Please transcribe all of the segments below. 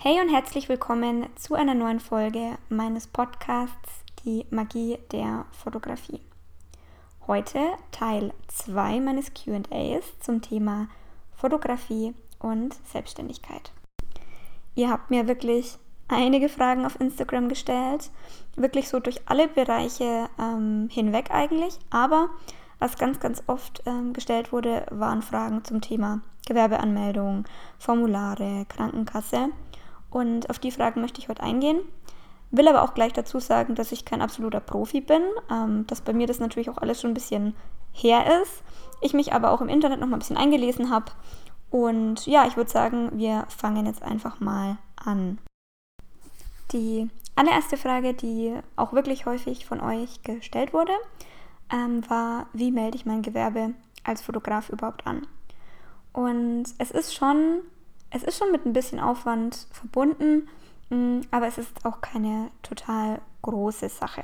Hey und herzlich willkommen zu einer neuen Folge meines Podcasts Die Magie der Fotografie. Heute Teil 2 meines QAs zum Thema Fotografie und Selbstständigkeit. Ihr habt mir wirklich einige Fragen auf Instagram gestellt, wirklich so durch alle Bereiche ähm, hinweg eigentlich, aber was ganz, ganz oft ähm, gestellt wurde, waren Fragen zum Thema Gewerbeanmeldung, Formulare, Krankenkasse und auf die Fragen möchte ich heute eingehen. Will aber auch gleich dazu sagen, dass ich kein absoluter Profi bin, ähm, dass bei mir das natürlich auch alles schon ein bisschen her ist. Ich mich aber auch im Internet noch mal ein bisschen eingelesen habe. Und ja, ich würde sagen, wir fangen jetzt einfach mal an. Die allererste Frage, die auch wirklich häufig von euch gestellt wurde, ähm, war, wie melde ich mein Gewerbe als Fotograf überhaupt an? Und es ist schon es ist schon mit ein bisschen Aufwand verbunden, mm, aber es ist auch keine total große Sache.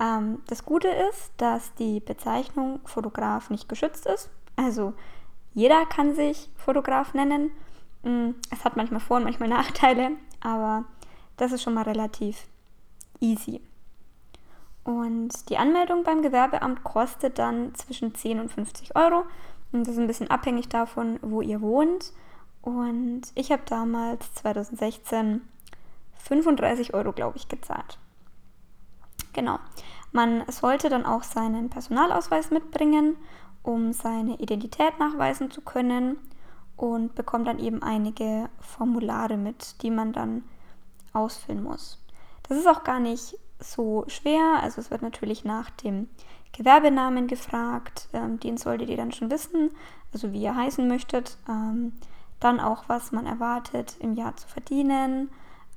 Ähm, das Gute ist, dass die Bezeichnung Fotograf nicht geschützt ist. Also jeder kann sich Fotograf nennen. Mm, es hat manchmal Vor- und manchmal Nachteile, aber das ist schon mal relativ easy. Und die Anmeldung beim Gewerbeamt kostet dann zwischen 10 und 50 Euro. Und das ist ein bisschen abhängig davon, wo ihr wohnt. Und ich habe damals 2016 35 Euro, glaube ich, gezahlt. Genau. Man sollte dann auch seinen Personalausweis mitbringen, um seine Identität nachweisen zu können und bekommt dann eben einige Formulare mit, die man dann ausfüllen muss. Das ist auch gar nicht so schwer. Also es wird natürlich nach dem Gewerbenamen gefragt. Ähm, den solltet ihr dann schon wissen, also wie ihr heißen möchtet. Ähm, dann auch, was man erwartet im Jahr zu verdienen.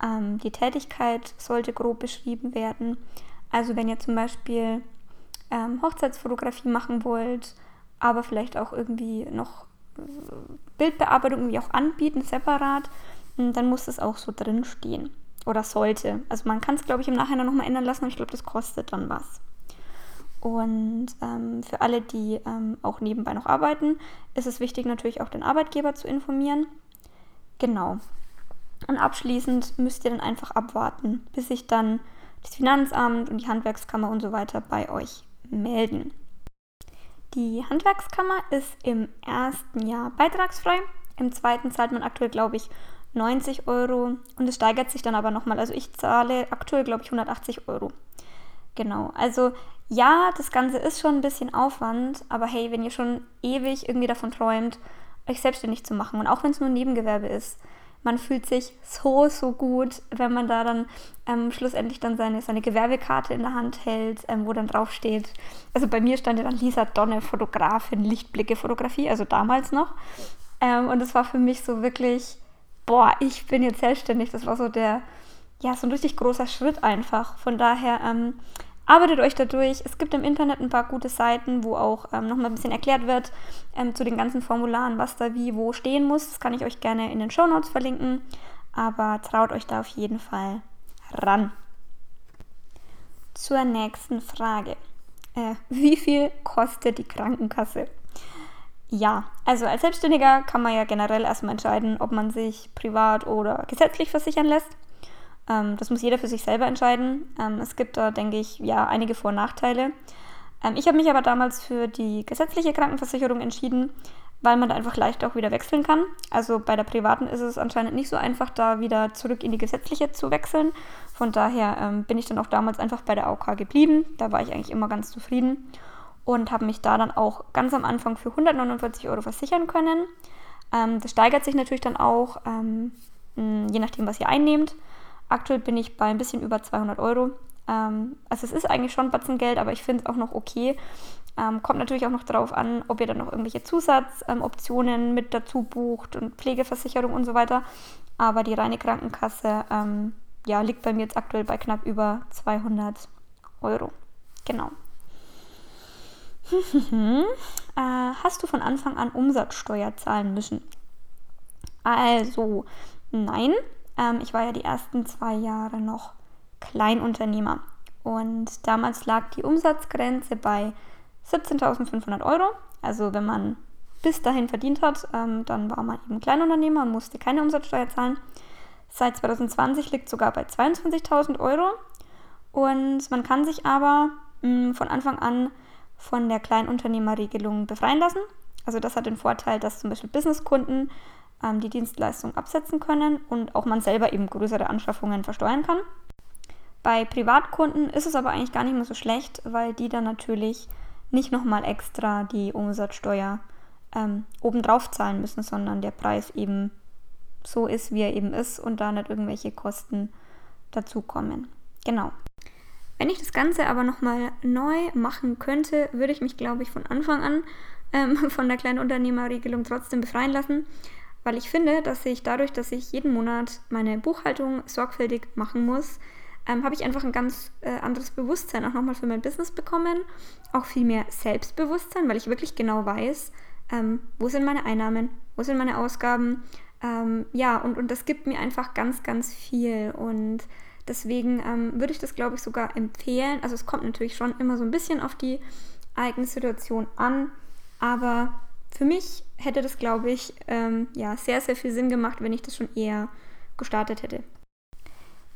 Ähm, die Tätigkeit sollte grob beschrieben werden. Also wenn ihr zum Beispiel ähm, Hochzeitsfotografie machen wollt, aber vielleicht auch irgendwie noch äh, Bildbearbeitung irgendwie auch anbieten, separat, hm, dann muss das auch so drin stehen. Oder sollte. Also man kann es, glaube ich, im Nachhinein nochmal ändern lassen, aber ich glaube, das kostet dann was. Und ähm, für alle, die ähm, auch nebenbei noch arbeiten, ist es wichtig, natürlich auch den Arbeitgeber zu informieren. Genau. Und abschließend müsst ihr dann einfach abwarten, bis sich dann das Finanzamt und die Handwerkskammer und so weiter bei euch melden. Die Handwerkskammer ist im ersten Jahr beitragsfrei. Im zweiten zahlt man aktuell, glaube ich, 90 Euro und es steigert sich dann aber nochmal. Also ich zahle aktuell, glaube ich, 180 Euro. Genau, also ja, das Ganze ist schon ein bisschen Aufwand, aber hey, wenn ihr schon ewig irgendwie davon träumt, euch selbstständig zu machen und auch wenn es nur ein Nebengewerbe ist, man fühlt sich so, so gut, wenn man da dann ähm, schlussendlich dann seine, seine Gewerbekarte in der Hand hält, ähm, wo dann drauf steht. Also bei mir stand ja dann Lisa Donne, Fotografin, Lichtblicke Fotografie, also damals noch. Ähm, und es war für mich so wirklich, boah, ich bin jetzt selbstständig. Das war so der, ja, so ein richtig großer Schritt einfach. Von daher, ähm, Arbeitet euch dadurch. Es gibt im Internet ein paar gute Seiten, wo auch ähm, nochmal ein bisschen erklärt wird ähm, zu den ganzen Formularen, was da wie wo stehen muss. Das kann ich euch gerne in den Show Notes verlinken. Aber traut euch da auf jeden Fall ran. Zur nächsten Frage. Äh, wie viel kostet die Krankenkasse? Ja, also als Selbstständiger kann man ja generell erstmal entscheiden, ob man sich privat oder gesetzlich versichern lässt. Ähm, das muss jeder für sich selber entscheiden. Ähm, es gibt da, denke ich, ja, einige Vor- und Nachteile. Ähm, ich habe mich aber damals für die gesetzliche Krankenversicherung entschieden, weil man da einfach leicht auch wieder wechseln kann. Also bei der privaten ist es anscheinend nicht so einfach, da wieder zurück in die gesetzliche zu wechseln. Von daher ähm, bin ich dann auch damals einfach bei der AOK geblieben. Da war ich eigentlich immer ganz zufrieden und habe mich da dann auch ganz am Anfang für 149 Euro versichern können. Ähm, das steigert sich natürlich dann auch, ähm, je nachdem, was ihr einnehmt. Aktuell bin ich bei ein bisschen über 200 Euro. Ähm, also es ist eigentlich schon Batzengeld, aber ich finde es auch noch okay. Ähm, kommt natürlich auch noch darauf an, ob ihr dann noch irgendwelche Zusatzoptionen ähm, mit dazu bucht und Pflegeversicherung und so weiter. Aber die reine Krankenkasse ähm, ja, liegt bei mir jetzt aktuell bei knapp über 200 Euro. Genau. äh, hast du von Anfang an Umsatzsteuer zahlen müssen? Also, nein, ähm, ich war ja die ersten zwei Jahre noch Kleinunternehmer und damals lag die Umsatzgrenze bei 17.500 Euro. Also wenn man bis dahin verdient hat, ähm, dann war man eben Kleinunternehmer und musste keine Umsatzsteuer zahlen. seit 2020 liegt sogar bei 22.000 Euro. Und man kann sich aber mh, mm, von Anfang an von der Kleinunternehmerregelung befreien lassen. Also das hat den Vorteil, dass zum Beispiel Businesskunden ähm, die Dienstleistung absetzen können und auch man selber eben größere Anschaffungen versteuern kann. Bei Privatkunden ist es aber eigentlich gar nicht mehr so schlecht, weil die dann natürlich nicht nochmal extra die Umsatzsteuer ähm, obendrauf zahlen müssen, sondern der Preis eben so ist, wie er eben ist und da nicht irgendwelche Kosten dazukommen. Genau. Wenn ich das Ganze aber nochmal neu machen könnte, würde ich mich, glaube ich, von Anfang an ähm, von der Kleinunternehmerregelung trotzdem befreien lassen, weil ich finde, dass ich dadurch, dass ich jeden Monat meine Buchhaltung sorgfältig machen muss, ähm, habe ich einfach ein ganz äh, anderes Bewusstsein auch nochmal für mein Business bekommen, auch viel mehr Selbstbewusstsein, weil ich wirklich genau weiß, ähm, wo sind meine Einnahmen, wo sind meine Ausgaben, ähm, ja, und, und das gibt mir einfach ganz, ganz viel. Und deswegen ähm, würde ich das, glaube ich, sogar empfehlen. Also es kommt natürlich schon immer so ein bisschen auf die eigene Situation an, aber für mich hätte das, glaube ich, ähm, ja, sehr, sehr viel Sinn gemacht, wenn ich das schon eher gestartet hätte.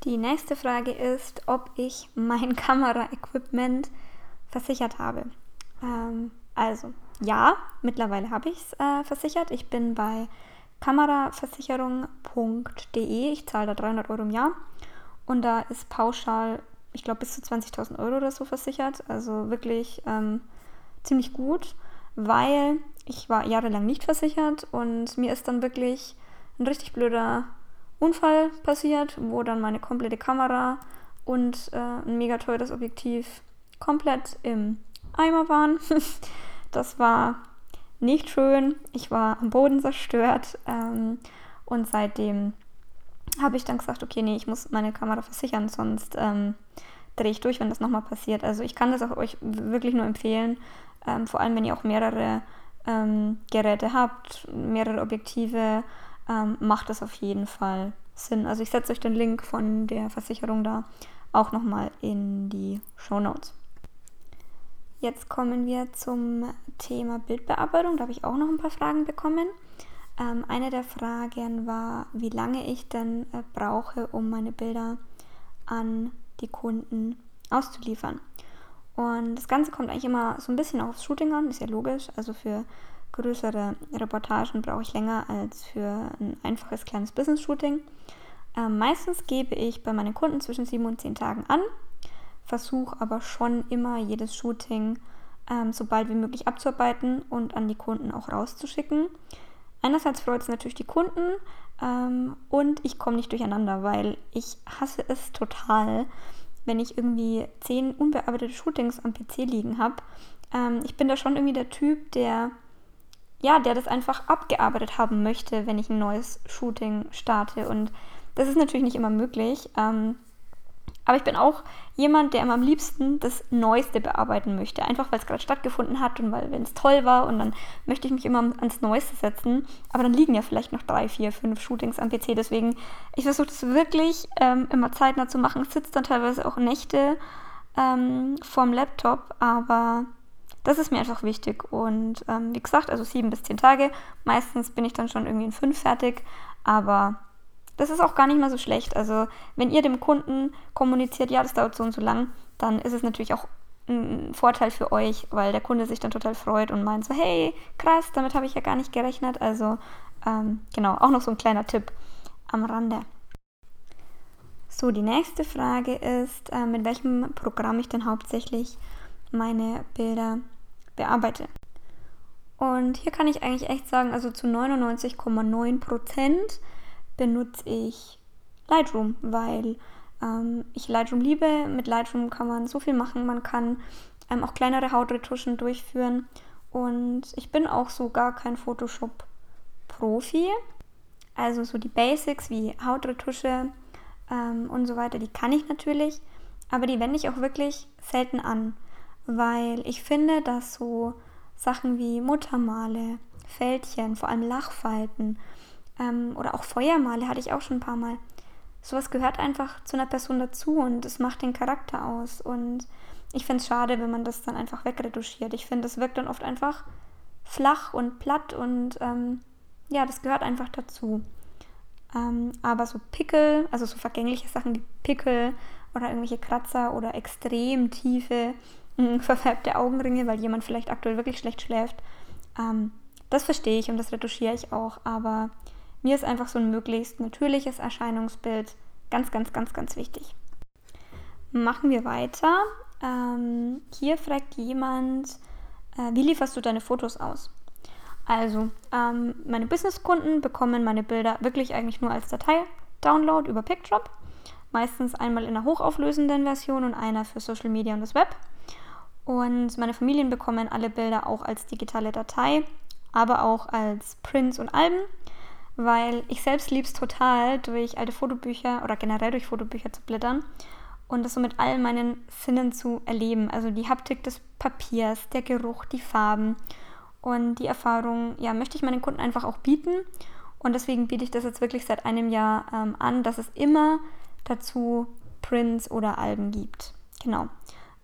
Die nächste Frage ist, ob ich mein Kameraequipment versichert habe. Ähm, also, ja, mittlerweile habe ich es äh, versichert. Ich bin bei kameraversicherung.de. Ich zahle da 300 Euro im Jahr. Und da ist pauschal, ich glaube, bis zu 20.000 Euro oder so versichert. Also wirklich ähm, ziemlich gut, weil ich war jahrelang nicht versichert und mir ist dann wirklich ein richtig blöder Unfall passiert, wo dann meine komplette Kamera und äh, ein mega teures Objektiv komplett im Eimer waren. das war nicht schön. Ich war am Boden zerstört ähm, und seitdem habe ich dann gesagt, okay, nee, ich muss meine Kamera versichern, sonst ähm, drehe ich durch, wenn das nochmal passiert. Also ich kann das auch euch wirklich nur empfehlen, ähm, vor allem wenn ihr auch mehrere ähm, Geräte habt, mehrere Objektive, ähm, macht das auf jeden Fall Sinn. Also ich setze euch den Link von der Versicherung da auch nochmal in die Show Notes. Jetzt kommen wir zum Thema Bildbearbeitung. Da habe ich auch noch ein paar Fragen bekommen. Ähm, eine der Fragen war, wie lange ich denn äh, brauche, um meine Bilder an die Kunden auszuliefern. Und das Ganze kommt eigentlich immer so ein bisschen aufs Shooting an, ist ja logisch. Also für größere Reportagen brauche ich länger als für ein einfaches kleines Business-Shooting. Ähm, meistens gebe ich bei meinen Kunden zwischen sieben und zehn Tagen an, versuche aber schon immer jedes Shooting ähm, so bald wie möglich abzuarbeiten und an die Kunden auch rauszuschicken. Einerseits freut es natürlich die Kunden ähm, und ich komme nicht durcheinander, weil ich hasse es total, wenn ich irgendwie zehn unbearbeitete Shootings am PC liegen habe. Ähm, ich bin da schon irgendwie der Typ, der ja, der das einfach abgearbeitet haben möchte, wenn ich ein neues Shooting starte. Und das ist natürlich nicht immer möglich. Ähm, aber ich bin auch jemand, der immer am liebsten das Neueste bearbeiten möchte. Einfach weil es gerade stattgefunden hat und weil, wenn es toll war und dann möchte ich mich immer ans Neueste setzen. Aber dann liegen ja vielleicht noch drei, vier, fünf Shootings am PC. Deswegen, ich versuche das wirklich ähm, immer zeitnah zu machen. Sitze dann teilweise auch Nächte ähm, vorm Laptop, aber das ist mir einfach wichtig. Und ähm, wie gesagt, also sieben bis zehn Tage. Meistens bin ich dann schon irgendwie in fünf fertig. Aber das ist auch gar nicht mal so schlecht. Also wenn ihr dem Kunden kommuniziert, ja, das dauert so und so lang, dann ist es natürlich auch ein Vorteil für euch, weil der Kunde sich dann total freut und meint so, hey, krass, damit habe ich ja gar nicht gerechnet. Also ähm, genau, auch noch so ein kleiner Tipp am Rande. So, die nächste Frage ist, äh, mit welchem Programm ich denn hauptsächlich meine Bilder bearbeite. Und hier kann ich eigentlich echt sagen, also zu 99,9 Prozent benutze ich Lightroom, weil ähm, ich Lightroom liebe. Mit Lightroom kann man so viel machen. Man kann ähm, auch kleinere Hautretuschen durchführen. Und ich bin auch so gar kein Photoshop-Profi. Also so die Basics wie Hautretusche ähm, und so weiter, die kann ich natürlich. Aber die wende ich auch wirklich selten an weil ich finde, dass so Sachen wie Muttermale, Fältchen, vor allem Lachfalten ähm, oder auch Feuermale hatte ich auch schon ein paar Mal. Sowas gehört einfach zu einer Person dazu und es macht den Charakter aus. Und ich finde es schade, wenn man das dann einfach wegretuschiert. Ich finde, das wirkt dann oft einfach flach und platt und ähm, ja, das gehört einfach dazu. Ähm, aber so Pickel, also so vergängliche Sachen wie Pickel oder irgendwelche Kratzer oder extrem tiefe, mh, verfärbte Augenringe, weil jemand vielleicht aktuell wirklich schlecht schläft, ähm, das verstehe ich und das retuschiere ich auch. Aber mir ist einfach so ein möglichst natürliches Erscheinungsbild ganz, ganz, ganz, ganz wichtig. Machen wir weiter. Ähm, hier fragt jemand, äh, wie lieferst du deine Fotos aus? Also, ähm, meine Businesskunden bekommen meine Bilder wirklich eigentlich nur als Datei-Download über PicDrop. Meistens einmal in einer hochauflösenden Version und einer für Social Media und das Web. Und meine Familien bekommen alle Bilder auch als digitale Datei, aber auch als Prints und Alben, weil ich selbst liebe es total, durch alte Fotobücher oder generell durch Fotobücher zu blättern und das so mit all meinen Sinnen zu erleben. Also die Haptik des Papiers, der Geruch, die Farben und die Erfahrung, ja, möchte ich meinen Kunden einfach auch bieten. Und deswegen biete ich das jetzt wirklich seit einem Jahr ähm, an, dass es immer dazu Prints oder Alben gibt. Genau.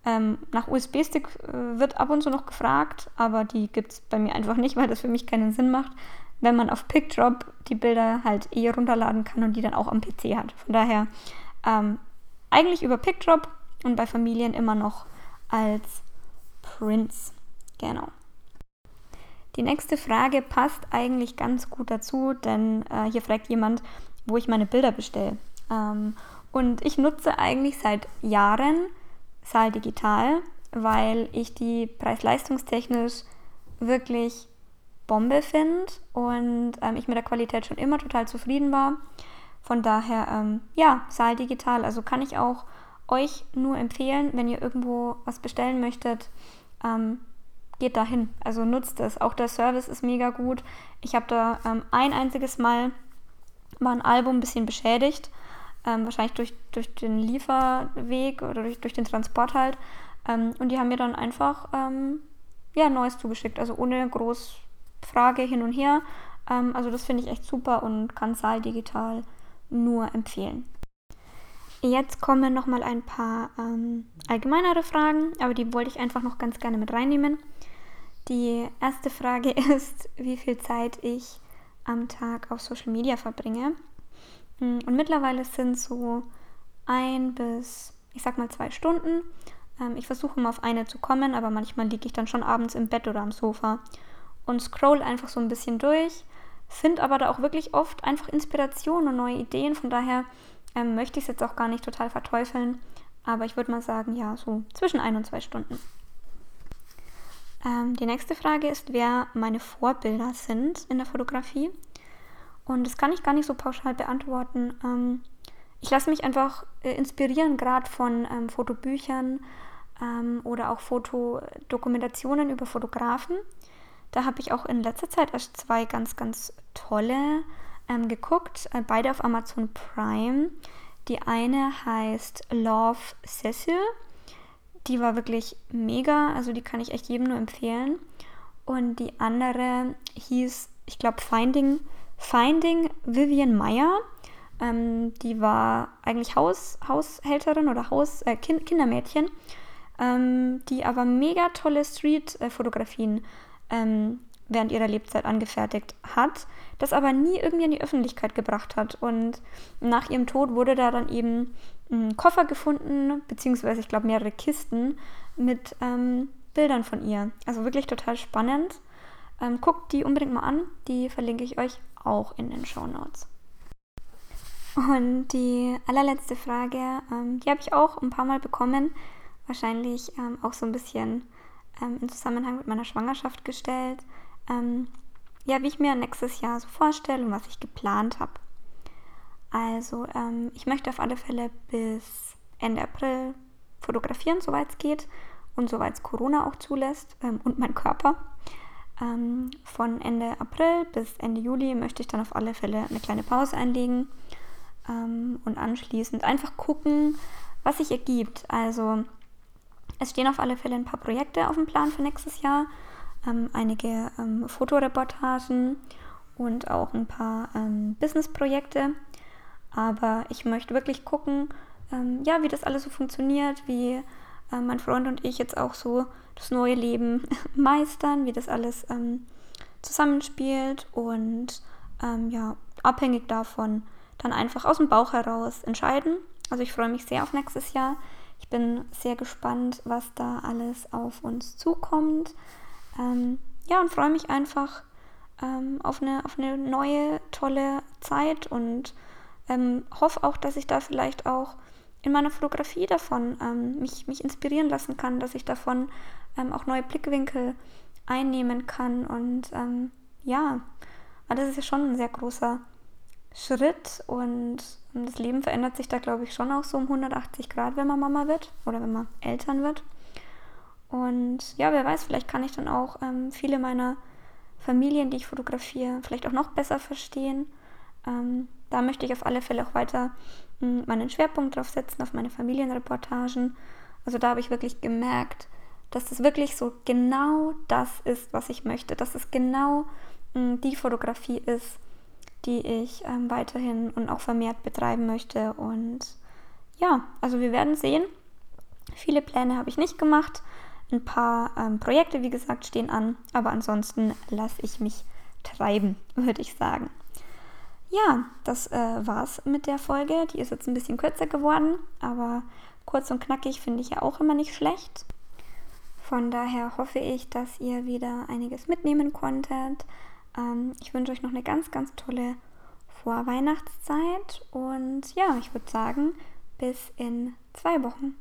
Ähm, nach USB-Stick äh, wird ab und zu noch gefragt, aber die gibt es bei mir einfach nicht, weil das für mich keinen Sinn macht, wenn man auf PickDrop die Bilder halt eh runterladen kann und die dann auch am PC hat. Von daher ähm, eigentlich über PickDrop und bei Familien immer noch als Prints. Genau. Die nächste Frage passt eigentlich ganz gut dazu, denn äh, hier fragt jemand, wo ich meine Bilder bestelle. Ähm, und ich nutze eigentlich seit Jahren Saal Digital, weil ich die preis-leistungstechnisch wirklich Bombe finde und ähm, ich mit der Qualität schon immer total zufrieden war. Von daher, ähm, ja, Saal Digital. Also kann ich auch euch nur empfehlen, wenn ihr irgendwo was bestellen möchtet, ähm, geht dahin. Also nutzt es. Auch der Service ist mega gut. Ich habe da ähm, ein einziges Mal war ein Album ein bisschen beschädigt. Ähm, wahrscheinlich durch, durch den Lieferweg oder durch, durch den Transport halt. Ähm, und die haben mir dann einfach ähm, ja, Neues zugeschickt. Also ohne groß Frage hin und her. Ähm, also das finde ich echt super und kann Saal digital nur empfehlen. Jetzt kommen noch mal ein paar ähm, allgemeinere Fragen, aber die wollte ich einfach noch ganz gerne mit reinnehmen. Die erste Frage ist, wie viel Zeit ich am Tag auf Social Media verbringe. Hm, und mittlerweile sind so ein bis, ich sag mal, zwei Stunden. Ähm, ich versuche immer auf eine zu kommen, aber manchmal liege ich dann schon abends im Bett oder am Sofa und scroll einfach so ein bisschen durch. Finde aber da auch wirklich oft einfach Inspiration und neue Ideen. Von daher ähm, möchte ich es jetzt auch gar nicht total verteufeln. Aber ich würde mal sagen, ja, so zwischen ein und zwei Stunden. Ähm, die nächste Frage ist, wer meine Vorbilder sind in der Fotografie. Und das kann ich gar nicht so pauschal beantworten. Ähm, ich lasse mich einfach äh, inspirieren, gerade von ähm, Fotobüchern ähm, oder auch Fotodokumentationen über Fotografen. Da habe ich auch in letzter Zeit erst zwei ganz, ganz tolle ähm, geguckt, äh, beide auf Amazon Prime. Die eine heißt Love Cecil die war wirklich mega, also die kann ich echt jedem nur empfehlen. Und die andere hieß, ich glaube, Finding, Finding Vivian Meyer. Ähm, die war eigentlich Haus, Haushälterin oder Haus, äh, kind, Kindermädchen, ähm, die aber mega tolle Street-Fotografien ähm, während ihrer Lebzeit angefertigt hat, das aber nie irgendwie in die Öffentlichkeit gebracht hat. Und nach ihrem Tod wurde da dann eben ein Koffer gefunden, beziehungsweise ich glaube mehrere Kisten mit ähm, Bildern von ihr. Also wirklich total spannend. Ähm, guckt die unbedingt mal an. Die verlinke ich euch auch in den Show Notes. Und die allerletzte Frage, ähm, die habe ich auch ein paar Mal bekommen. Wahrscheinlich ähm, auch so ein bisschen ähm, im Zusammenhang mit meiner Schwangerschaft gestellt ähm, ja, wie ich mir nächstes Jahr so vorstelle und was ich geplant habe. Also, ähm, ich möchte auf alle Fälle bis Ende April fotografieren, soweit es geht und soweit es Corona auch zulässt ähm, und mein Körper. Ähm, von Ende April bis Ende Juli möchte ich dann auf alle Fälle eine kleine Pause einlegen ähm, und anschließend einfach gucken, was sich ergibt. Also, es stehen auf alle Fälle ein paar Projekte auf dem Plan für nächstes Jahr ähm, einige ähm, Fotoreportagen und auch ein paar ähm, Businessprojekte. Aber ich möchte wirklich gucken, ähm, ja, wie das alles so funktioniert, wie äh, mein Freund und ich jetzt auch so das neue Leben meistern, wie das alles ähm, zusammenspielt und ähm, ja, abhängig davon dann einfach aus dem Bauch heraus entscheiden. Also ich freue mich sehr auf nächstes Jahr. Ich bin sehr gespannt, was da alles auf uns zukommt. Ähm, ja, und freue mich einfach ähm, auf, eine, auf eine neue, tolle Zeit und ähm, hoffe auch, dass ich da vielleicht auch in meiner Fotografie davon ähm, mich, mich inspirieren lassen kann, dass ich davon ähm, auch neue Blickwinkel einnehmen kann. Und ähm, ja, das ist ja schon ein sehr großer Schritt und das Leben verändert sich da, glaube ich, schon auch so um 180 Grad, wenn man Mama wird oder wenn man Eltern wird. Und ja, wer weiß, vielleicht kann ich dann auch ähm, viele meiner Familien, die ich fotografiere, vielleicht auch noch besser verstehen. Ähm, da möchte ich auf alle Fälle auch weiter mh, hm, meinen Schwerpunkt drauf setzen, auf meine Familienreportagen. Also da habe ich wirklich gemerkt, dass das wirklich so genau das ist, was ich möchte, dass es genau mh, hm, die Fotografie ist, die ich ähm, weiterhin und auch vermehrt betreiben möchte. Und ja, also wir werden sehen. Viele Pläne habe ich nicht gemacht. Ein paar ähm, Projekte, wie gesagt, stehen an. Aber ansonsten lasse ich mich treiben, würde ich sagen. Ja, das äh, war's mit der Folge. Die ist jetzt ein bisschen kürzer geworden, aber kurz und knackig finde ich ja auch immer nicht schlecht. Von daher hoffe ich, dass ihr wieder einiges mitnehmen konntet. Ähm, ich wünsche euch noch eine ganz, ganz tolle Vorweihnachtszeit und ja, ich würde sagen, bis in zwei Wochen.